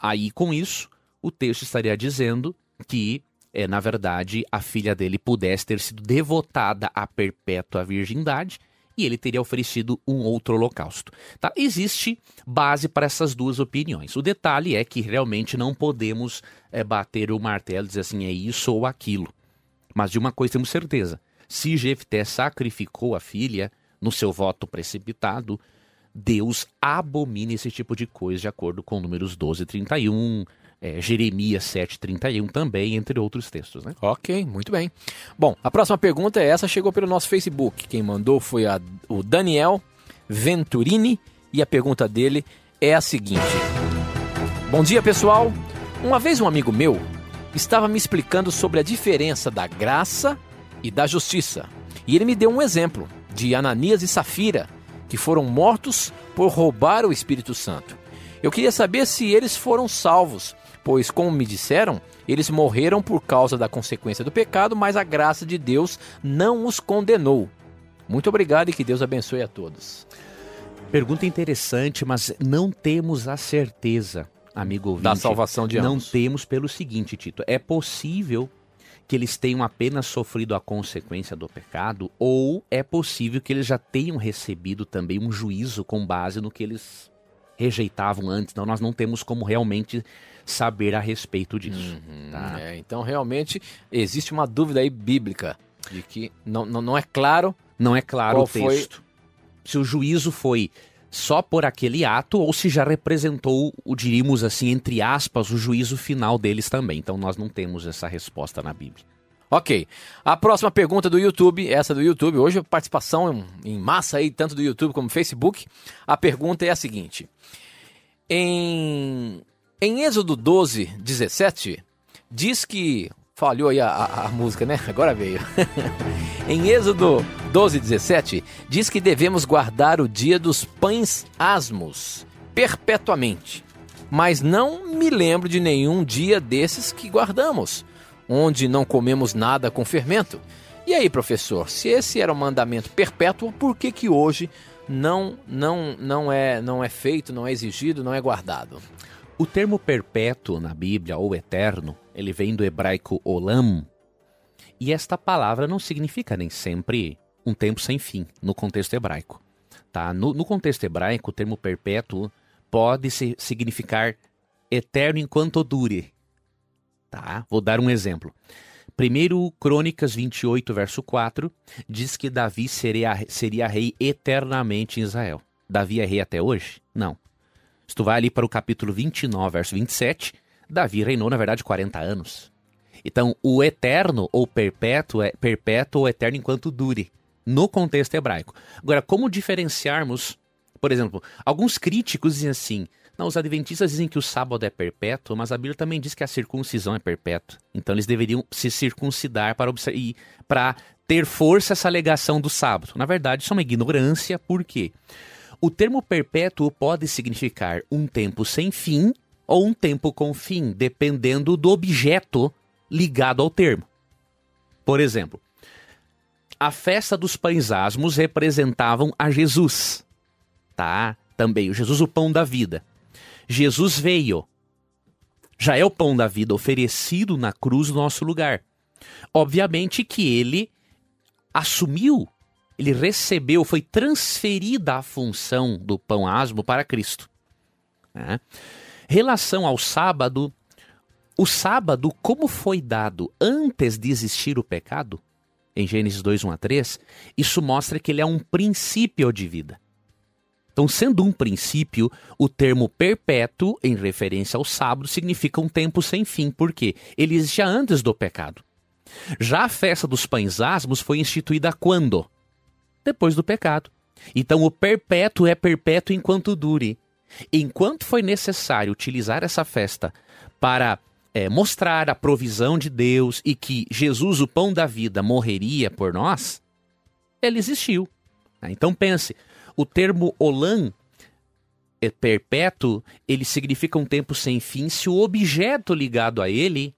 Aí, com isso, o texto estaria dizendo que, é, na verdade, a filha dele pudesse ter sido devotada à perpétua virgindade e ele teria oferecido um outro holocausto. Tá? Existe base para essas duas opiniões. O detalhe é que realmente não podemos é, bater o martelo e dizer assim, é isso ou aquilo. Mas de uma coisa temos certeza: se Jefté sacrificou a filha no seu voto precipitado, Deus abomina esse tipo de coisa, de acordo com números 12 e 31, é, Jeremias 7,31 também, entre outros textos. Né? Ok, muito bem. Bom, a próxima pergunta é essa, chegou pelo nosso Facebook. Quem mandou foi a, o Daniel Venturini e a pergunta dele é a seguinte: Bom dia, pessoal. Uma vez um amigo meu estava me explicando sobre a diferença da graça e da justiça. E ele me deu um exemplo de Ananias e Safira, que foram mortos por roubar o Espírito Santo. Eu queria saber se eles foram salvos, pois, como me disseram, eles morreram por causa da consequência do pecado, mas a graça de Deus não os condenou. Muito obrigado e que Deus abençoe a todos. Pergunta interessante, mas não temos a certeza, amigo ouvinte. Da salvação de ambos. Não temos pelo seguinte, Tito. É possível que eles tenham apenas sofrido a consequência do pecado, ou é possível que eles já tenham recebido também um juízo com base no que eles rejeitavam antes. Então nós não temos como realmente saber a respeito disso. Uhum, tá? é, então realmente existe uma dúvida aí bíblica de que não, não, não é claro. Não é claro o texto. foi- Se o juízo foi só por aquele ato ou se já representou, o diríamos assim, entre aspas, o juízo final deles também. Então nós não temos essa resposta na Bíblia. Ok. A próxima pergunta do YouTube, essa do YouTube, hoje participação em massa aí, tanto do YouTube como do Facebook. A pergunta é a seguinte: Em, em Êxodo 12, 17, diz que. Falhou aí a, a- a música, né? Agora veio. em Êxodo 12, 17, diz que devemos guardar o dia dos pães asmos perpetuamente. Mas não me lembro de nenhum dia desses que guardamos, onde não comemos nada com fermento. E aí, professor, se esse era um mandamento perpétuo, por que que hoje não não não é não é feito, não é exigido, não é guardado? O termo perpétuo na Bíblia, ou eterno, ele vem do hebraico olam, e esta palavra não significa nem sempre um tempo sem fim, no contexto hebraico. Tá? No, no contexto hebraico, o termo perpétuo pode significar eterno enquanto dure. Tá? Vou dar um exemplo. Primeiro Crônicas 28, verso 4, diz que Davi seria, seria rei eternamente em Israel. Davi é rei até hoje? Não. Se tu vai ali para o capítulo 29, verso 27, Davi reinou, na verdade, 40 anos. Então, o eterno ou perpétuo é perpétuo ou eterno enquanto dure, no contexto hebraico. Agora, como diferenciarmos, por exemplo, alguns críticos dizem assim, não, os adventistas dizem que o sábado é perpétuo, mas a Bíblia também diz que a circuncisão é perpétua. Então, eles deveriam se circuncidar para, e- para ter força essa alegação do sábado. Na verdade, isso é uma ignorância, por quê? O termo perpétuo pode significar um tempo sem fim ou um tempo com fim, dependendo do objeto ligado ao termo. Por exemplo, a festa dos pães asmos representavam a Jesus, tá? Também o Jesus, o pão da vida. Jesus veio. Já é o pão da vida oferecido na cruz no nosso lugar. Obviamente que ele assumiu, ele recebeu, foi transferida a função do pão asmo para Cristo. né? Relação ao sábado, o sábado, como foi dado antes de existir o pecado, em Gênesis 2, 1 a 3, isso mostra que ele é um princípio de vida. Então, sendo um princípio, o termo perpétuo, em referência ao sábado, significa um tempo sem fim, porque ele existia antes do pecado. Já a festa dos pães asmos foi instituída quando? Depois do pecado. Então, o perpétuo é perpétuo enquanto dure. Enquanto foi necessário utilizar essa festa para é, mostrar a provisão de Deus e que Jesus, o pão da vida, morreria por nós, ele existiu. Né? Então pense, o termo Olam é perpétuo, ele significa um tempo sem fim se o objeto ligado a ele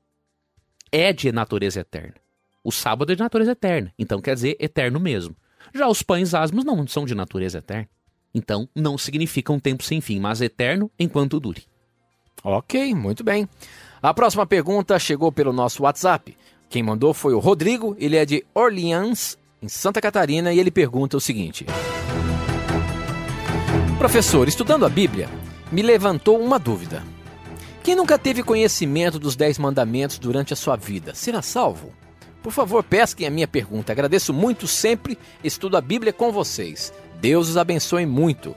é de natureza eterna. O sábado é de natureza eterna, então quer dizer eterno mesmo. Já os pães asmos não são de natureza eterna. Então não significa um tempo sem fim, mas eterno enquanto dure. Ok, muito bem. A próxima pergunta chegou pelo nosso WhatsApp. Quem mandou foi o Rodrigo, ele é de Orleans, em Santa Catarina, e ele pergunta o seguinte: Professor, estudando a Bíblia, me levantou uma dúvida. Quem nunca teve conhecimento dos Dez Mandamentos durante a sua vida, será salvo? Por favor, pesquem a minha pergunta. Agradeço muito sempre estudo a Bíblia com vocês. Deus os abençoe muito.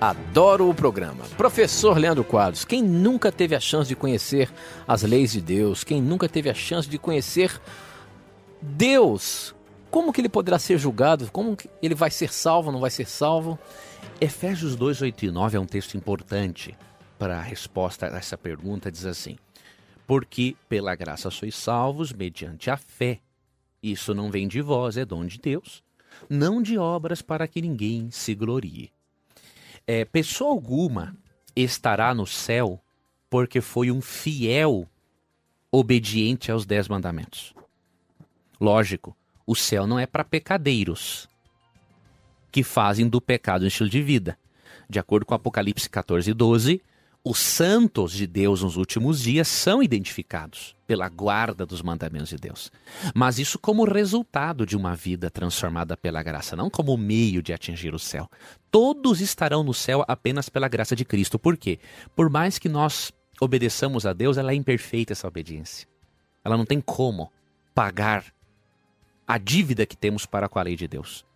Adoro o programa. Professor Leandro Quadros, quem nunca teve a chance de conhecer as leis de Deus? Quem nunca teve a chance de conhecer Deus? Como que ele poderá ser julgado? Como que ele vai ser salvo, não vai ser salvo? Efésios 2, 8 e 9 é um texto importante para a resposta a essa pergunta. Diz assim: Porque pela graça sois salvos mediante a fé. Isso não vem de vós, é dom de Deus, não de obras para que ninguém se glorie. É, pessoa alguma estará no céu porque foi um fiel obediente aos dez mandamentos. Lógico, o céu não é para pecadeiros que fazem do pecado um estilo de vida. De acordo com Apocalipse 14, 12, os santos de Deus nos últimos dias são identificados pela guarda dos mandamentos de Deus. Mas isso como resultado de uma vida transformada pela graça, não como meio de atingir o céu. Todos estarão no céu apenas pela graça de Cristo. Por quê? Por mais que nós obedeçamos a Deus, ela é imperfeita essa obediência. Ela não tem como pagar a dívida que temos para com a lei de Deus.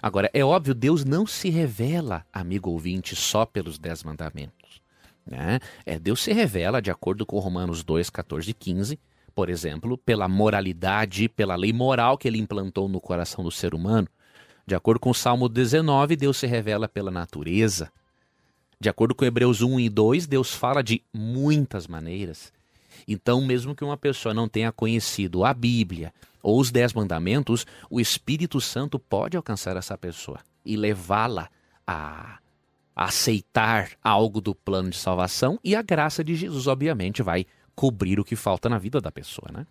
Agora, é óbvio, Deus não se revela, amigo ouvinte, só pelos dez mandamentos. Né? É, Deus se revela, de acordo com Romanos 2, 14 e 15, por exemplo, pela moralidade, pela lei moral que ele implantou no coração do ser humano. De acordo com o Salmo 19, Deus se revela pela natureza. De acordo com Hebreus 1 e 2, Deus fala de muitas maneiras. Então, mesmo que uma pessoa não tenha conhecido a Bíblia, ou os Dez Mandamentos, o Espírito Santo pode alcançar essa pessoa e levá-la a aceitar algo do plano de salvação e a graça de Jesus, obviamente, vai cobrir o que falta na vida da pessoa, né?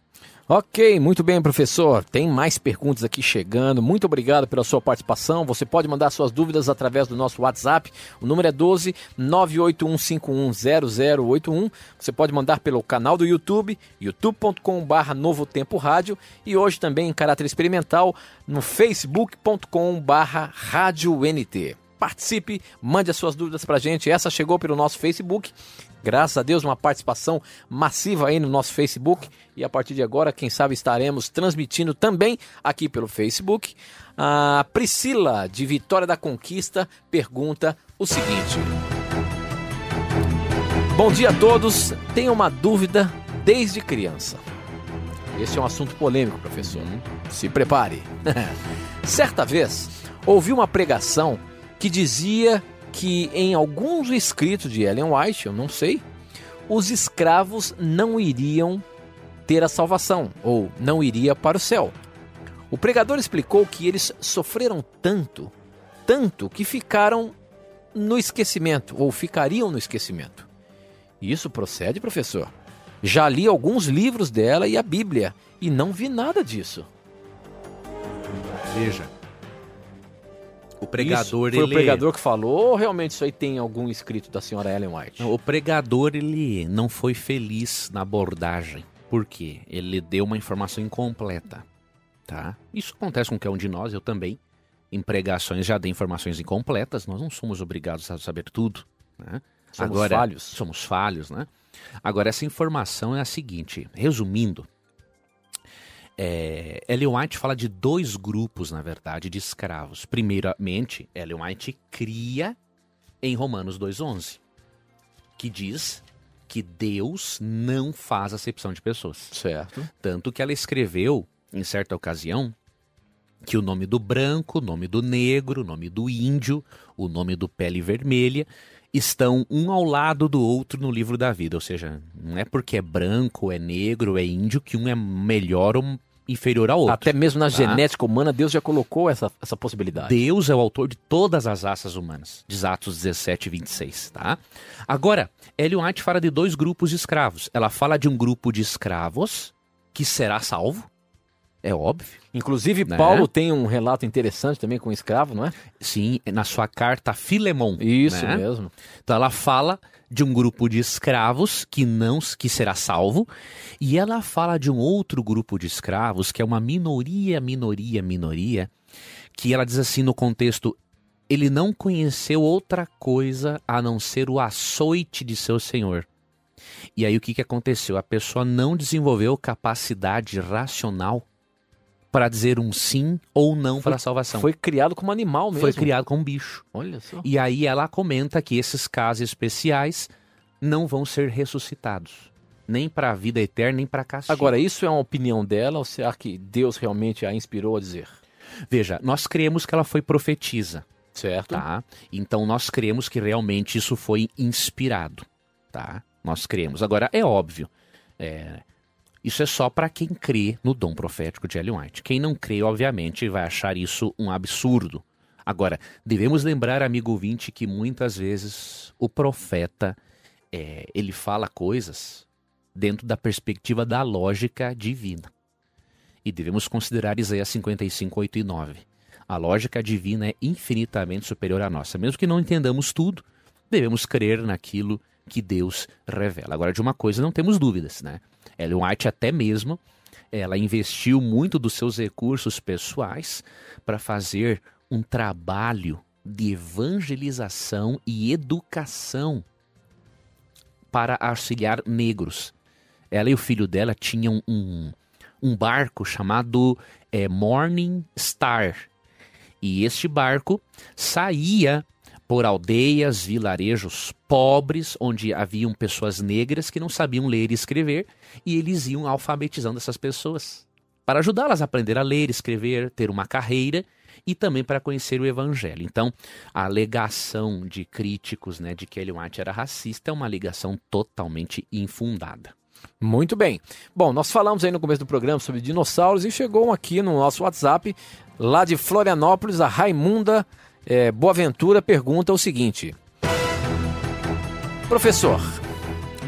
Ok, muito bem, professor. Tem mais perguntas aqui chegando. Muito obrigado pela sua participação. Você pode mandar suas dúvidas através do nosso WhatsApp. O número é 12 981510081. Você pode mandar pelo canal do YouTube, youtube.com/barra Novo Tempo Rádio e hoje também em caráter experimental no facebook.com/barra Rádio NT participe, mande as suas dúvidas para a gente. Essa chegou pelo nosso Facebook. Graças a Deus, uma participação massiva aí no nosso Facebook. E a partir de agora, quem sabe estaremos transmitindo também aqui pelo Facebook. A Priscila, de Vitória da Conquista, pergunta o seguinte: Bom dia a todos. Tenho uma dúvida desde criança. Esse é um assunto polêmico, professor. Se prepare. Certa vez, ouvi uma pregação que dizia que em alguns escritos de Ellen White, eu não sei, os escravos não iriam ter a salvação ou não iria para o céu. O pregador explicou que eles sofreram tanto, tanto que ficaram no esquecimento ou ficariam no esquecimento. Isso procede, professor? Já li alguns livros dela e a Bíblia e não vi nada disso. Veja, o pregador, isso foi ele... o pregador que falou ou realmente isso aí tem algum escrito da senhora Ellen White? Não, o pregador, ele não foi feliz na abordagem. Por quê? Ele deu uma informação incompleta, tá? Isso acontece com qualquer um de nós, eu também. Em pregações já dei informações incompletas, nós não somos obrigados a saber tudo, né? Somos Agora, falhos. Somos falhos, né? Agora, essa informação é a seguinte, resumindo, é, Ellen White fala de dois grupos, na verdade, de escravos. Primeiramente, Ellen White cria em Romanos 2,11, que diz que Deus não faz acepção de pessoas. Certo. Tanto que ela escreveu, em certa ocasião, que o nome do branco, o nome do negro, o nome do índio, o nome do pele vermelha estão um ao lado do outro no livro da vida. Ou seja, não é porque é branco, é negro, é índio que um é melhor ou inferior ao outro. Até mesmo na Tá. genética humana, Deus já colocou essa, essa possibilidade. Deus é o autor de todas as raças humanas, diz Atos 17, 26, tá? Agora, Ellen White fala de dois grupos de escravos. Ela fala de um grupo de escravos que será salvo, é óbvio. Inclusive, Né? Paulo tem um relato interessante também com um escravo, não é? Sim, na sua carta a Filemon. Isso né? mesmo. Então ela fala de um grupo de escravos que não que será salvo, e ela fala de um outro grupo de escravos que é uma minoria, minoria, minoria, que ela diz assim no contexto ele não conheceu outra coisa a não ser o açoite de seu senhor. E aí o que, que aconteceu? A pessoa não desenvolveu capacidade racional para dizer um sim ou não para a salvação. Foi criado como animal mesmo. Foi criado como um bicho. Olha só. E aí ela comenta que esses casos especiais não vão ser ressuscitados. Nem para a vida eterna, nem para castigo. Agora, isso é uma opinião dela ou será que Deus realmente a inspirou a dizer? veja, nós cremos que ela foi profetisa, Certo? tá? Então nós cremos que realmente isso foi inspirado, tá? Nós cremos. Agora, é óbvio, é, isso é só para quem crê no dom profético de Ellen White. Quem não crê, obviamente, vai achar isso um absurdo. Agora, devemos lembrar, amigo ouvinte, que muitas vezes o profeta é, ele fala coisas dentro da perspectiva da lógica divina. E devemos considerar Isaías 55, 8 e 9. A lógica divina é infinitamente superior à nossa. Mesmo que não entendamos tudo, devemos crer naquilo que Deus revela. Agora, de uma coisa não temos dúvidas, né? Ellen White até mesmo, ela investiu muito dos seus recursos pessoais para fazer um trabalho de evangelização e educação para auxiliar negros. Ela e o filho dela tinham um, um barco chamado é, Morning Star. E este barco saía por aldeias, vilarejos pobres, onde haviam pessoas negras que não sabiam ler e escrever, e eles iam alfabetizando essas pessoas para ajudá-las a aprender a ler, escrever, ter uma carreira e também para conhecer o evangelho. Então, a alegação de críticos, né, de que Ellen White era racista é uma alegação totalmente infundada. Muito bem. Bom, nós falamos aí no começo do programa sobre dinossauros e chegou aqui no nosso WhatsApp, lá de Florianópolis, a Raimunda eh, Boaventura pergunta o seguinte: Professor,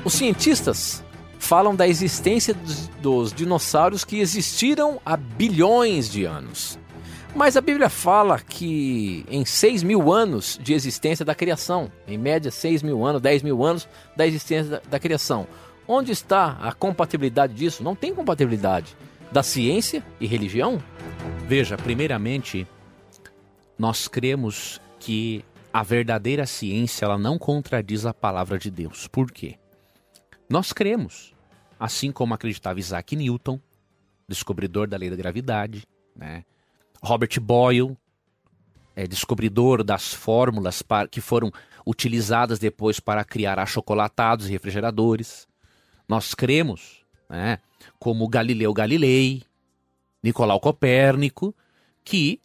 os cientistas falam da existência dos, dos dinossauros que existiram há bilhões de anos. Mas a Bíblia fala que em 6 mil anos de existência da criação, em média 6 mil anos, 10 mil anos da existência da, da criação. Onde está a compatibilidade disso? Não tem compatibilidade da ciência e religião? Veja, primeiramente, nós cremos que a verdadeira ciência ela não contradiz a palavra de Deus. Por quê? Nós cremos, assim como acreditava Isaac Newton, descobridor da lei da gravidade, né? Robert Boyle, é, descobridor das fórmulas para, que foram utilizadas depois para criar achocolatados e refrigeradores. Nós cremos, né, como Galileu Galilei, Nicolau Copérnico, que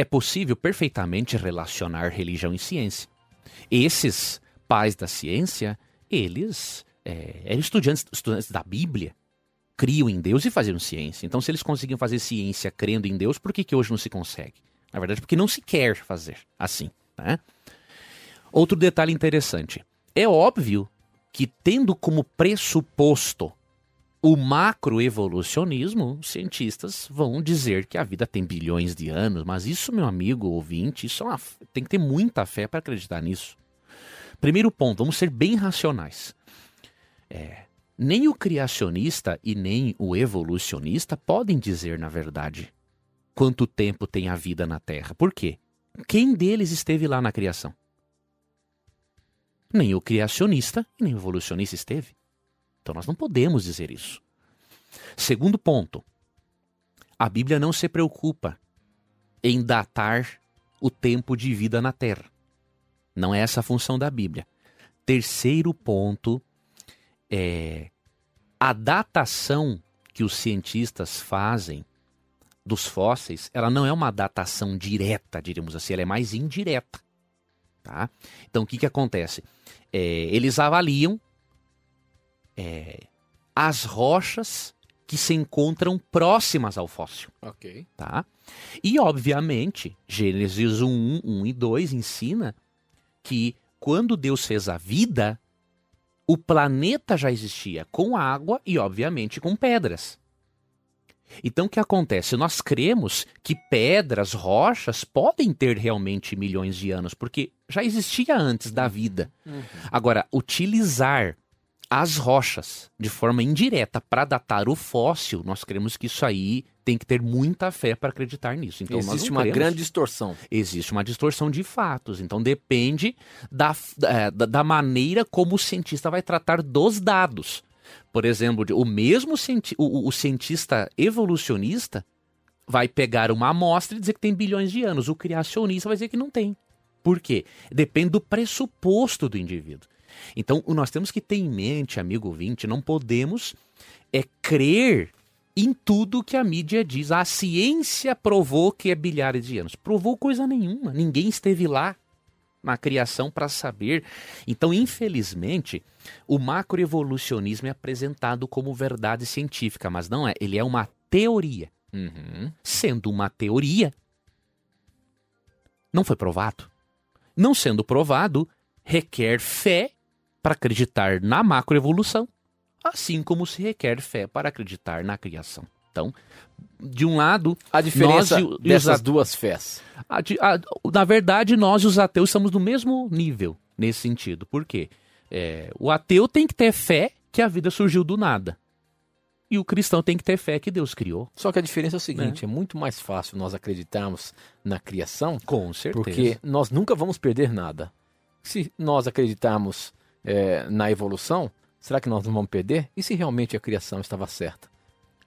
é possível perfeitamente relacionar religião e ciência. Esses pais da ciência, eles é, eram estudantes, estudantes da Bíblia, criam em Deus e faziam ciência. Então, se eles conseguiam fazer ciência crendo em Deus, por que, que hoje não se consegue? Na verdade, porque não se quer fazer assim. Né? Outro detalhe interessante. É óbvio que, tendo como pressuposto o macroevolucionismo, cientistas vão dizer que a vida tem bilhões de anos, mas isso, meu amigo ouvinte, isso é uma, tem que ter muita fé para acreditar nisso. Primeiro ponto, vamos ser bem racionais. É, nem o criacionista e nem o evolucionista podem dizer, na verdade, quanto tempo tem a vida na Terra. Por quê? Quem deles esteve lá na criação? Nem o criacionista e nem o evolucionista esteve. Então nós não podemos dizer isso. Segundo ponto, a Bíblia não se preocupa em datar o tempo de vida na Terra. Não é essa a função da Bíblia. Terceiro ponto é a datação que os cientistas fazem dos fósseis, ela não é uma datação direta, diríamos assim, ela é mais indireta. Tá? Então o que, que acontece? É, eles avaliam é, as rochas que se encontram próximas ao fóssil, Ok. tá? E, obviamente, Gênesis 1, 1 e 2 ensina que quando Deus fez a vida, o planeta já existia com água e, obviamente, com pedras. Então, o que acontece? Nós cremos que pedras, rochas, podem ter realmente milhões de anos, porque já existia antes da vida. Agora, utilizar as rochas de forma indireta para datar o fóssil, nós cremos que isso aí tem que ter muita fé para acreditar nisso. Então, Existe uma cremos- grande distorção. existe uma distorção de fatos. Então depende da, da, da maneira como o cientista vai tratar dos dados. Por exemplo, o mesmo cienti o- o cientista evolucionista vai pegar uma amostra e dizer que tem bilhões de anos. O criacionista vai dizer que não tem. Por quê? Depende do pressuposto do indivíduo. Então, o- nós temos que ter em mente, amigo ouvinte, não podemos é crer em tudo que a mídia diz. A ciência provou que é bilhares de anos. Provou coisa nenhuma. Ninguém esteve lá na criação para saber. Então, infelizmente, o macroevolucionismo é apresentado como verdade científica, mas não é. Ele é uma teoria. Uhum. Sendo uma teoria, não foi provado. Não sendo provado, requer fé para acreditar na macroevolução, assim como se requer fé para acreditar na criação. Então, de um lado, A diferença Nós dessas duas fés. a a- na verdade, nós e os ateus estamos no mesmo nível nesse sentido. Por quê? É, o ateu tem que ter fé que a vida surgiu do nada. E o cristão tem que ter fé que Deus criou. Só que a diferença é o seguinte: é, muito mais fácil nós acreditarmos na criação, Com certeza. porque nós nunca vamos perder nada. Se nós acreditarmos é, na evolução, será que nós não vamos perder? E se realmente a criação estava certa?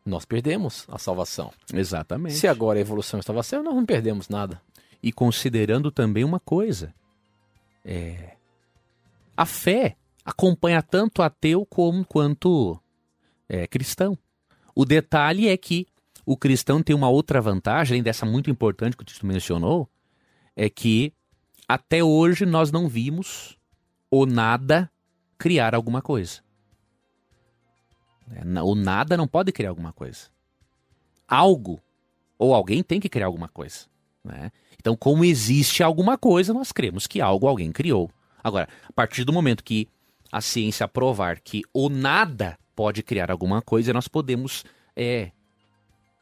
Nós perdemos a salvação. Exatamente. Se agora a evolução estava certa, nós não perdemos nada. E considerando também uma coisa: é, a fé acompanha tanto ateu como quanto é, cristão. O detalhe é que o cristão tem uma outra vantagem, além dessa muito importante que o Tito mencionou, é que até hoje nós não vimos o nada criar alguma coisa. É, O nada não pode criar alguma coisa. Algo ou alguém tem que criar alguma coisa. Né? Então, como existe alguma coisa, nós cremos que algo alguém criou. Agora, a partir do momento que a ciência provar que o nada pode criar alguma coisa, nós podemos é,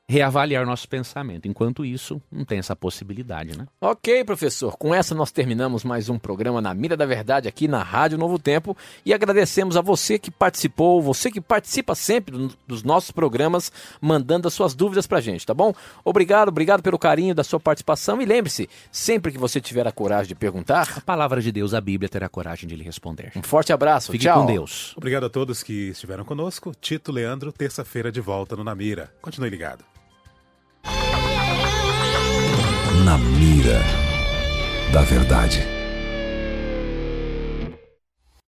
reavaliar nosso pensamento. Enquanto isso, não tem essa possibilidade, né? Ok, professor. Com essa nós terminamos mais um programa na Mira da Verdade aqui na Rádio Novo Tempo e agradecemos a você que participou, você que participa sempre do- dos nossos programas, mandando as suas dúvidas pra gente, tá bom? Obrigado, obrigado pelo carinho da sua participação e lembre-se, sempre que você tiver a coragem de perguntar, A palavra de Deus, a Bíblia, terá coragem de lhe responder. um forte abraço. Fique Tchau. com Deus. Obrigado a todos que estiveram conosco. Tito Leandro, terça-feira de volta no Namira. Continue ligado. Na mira da verdade.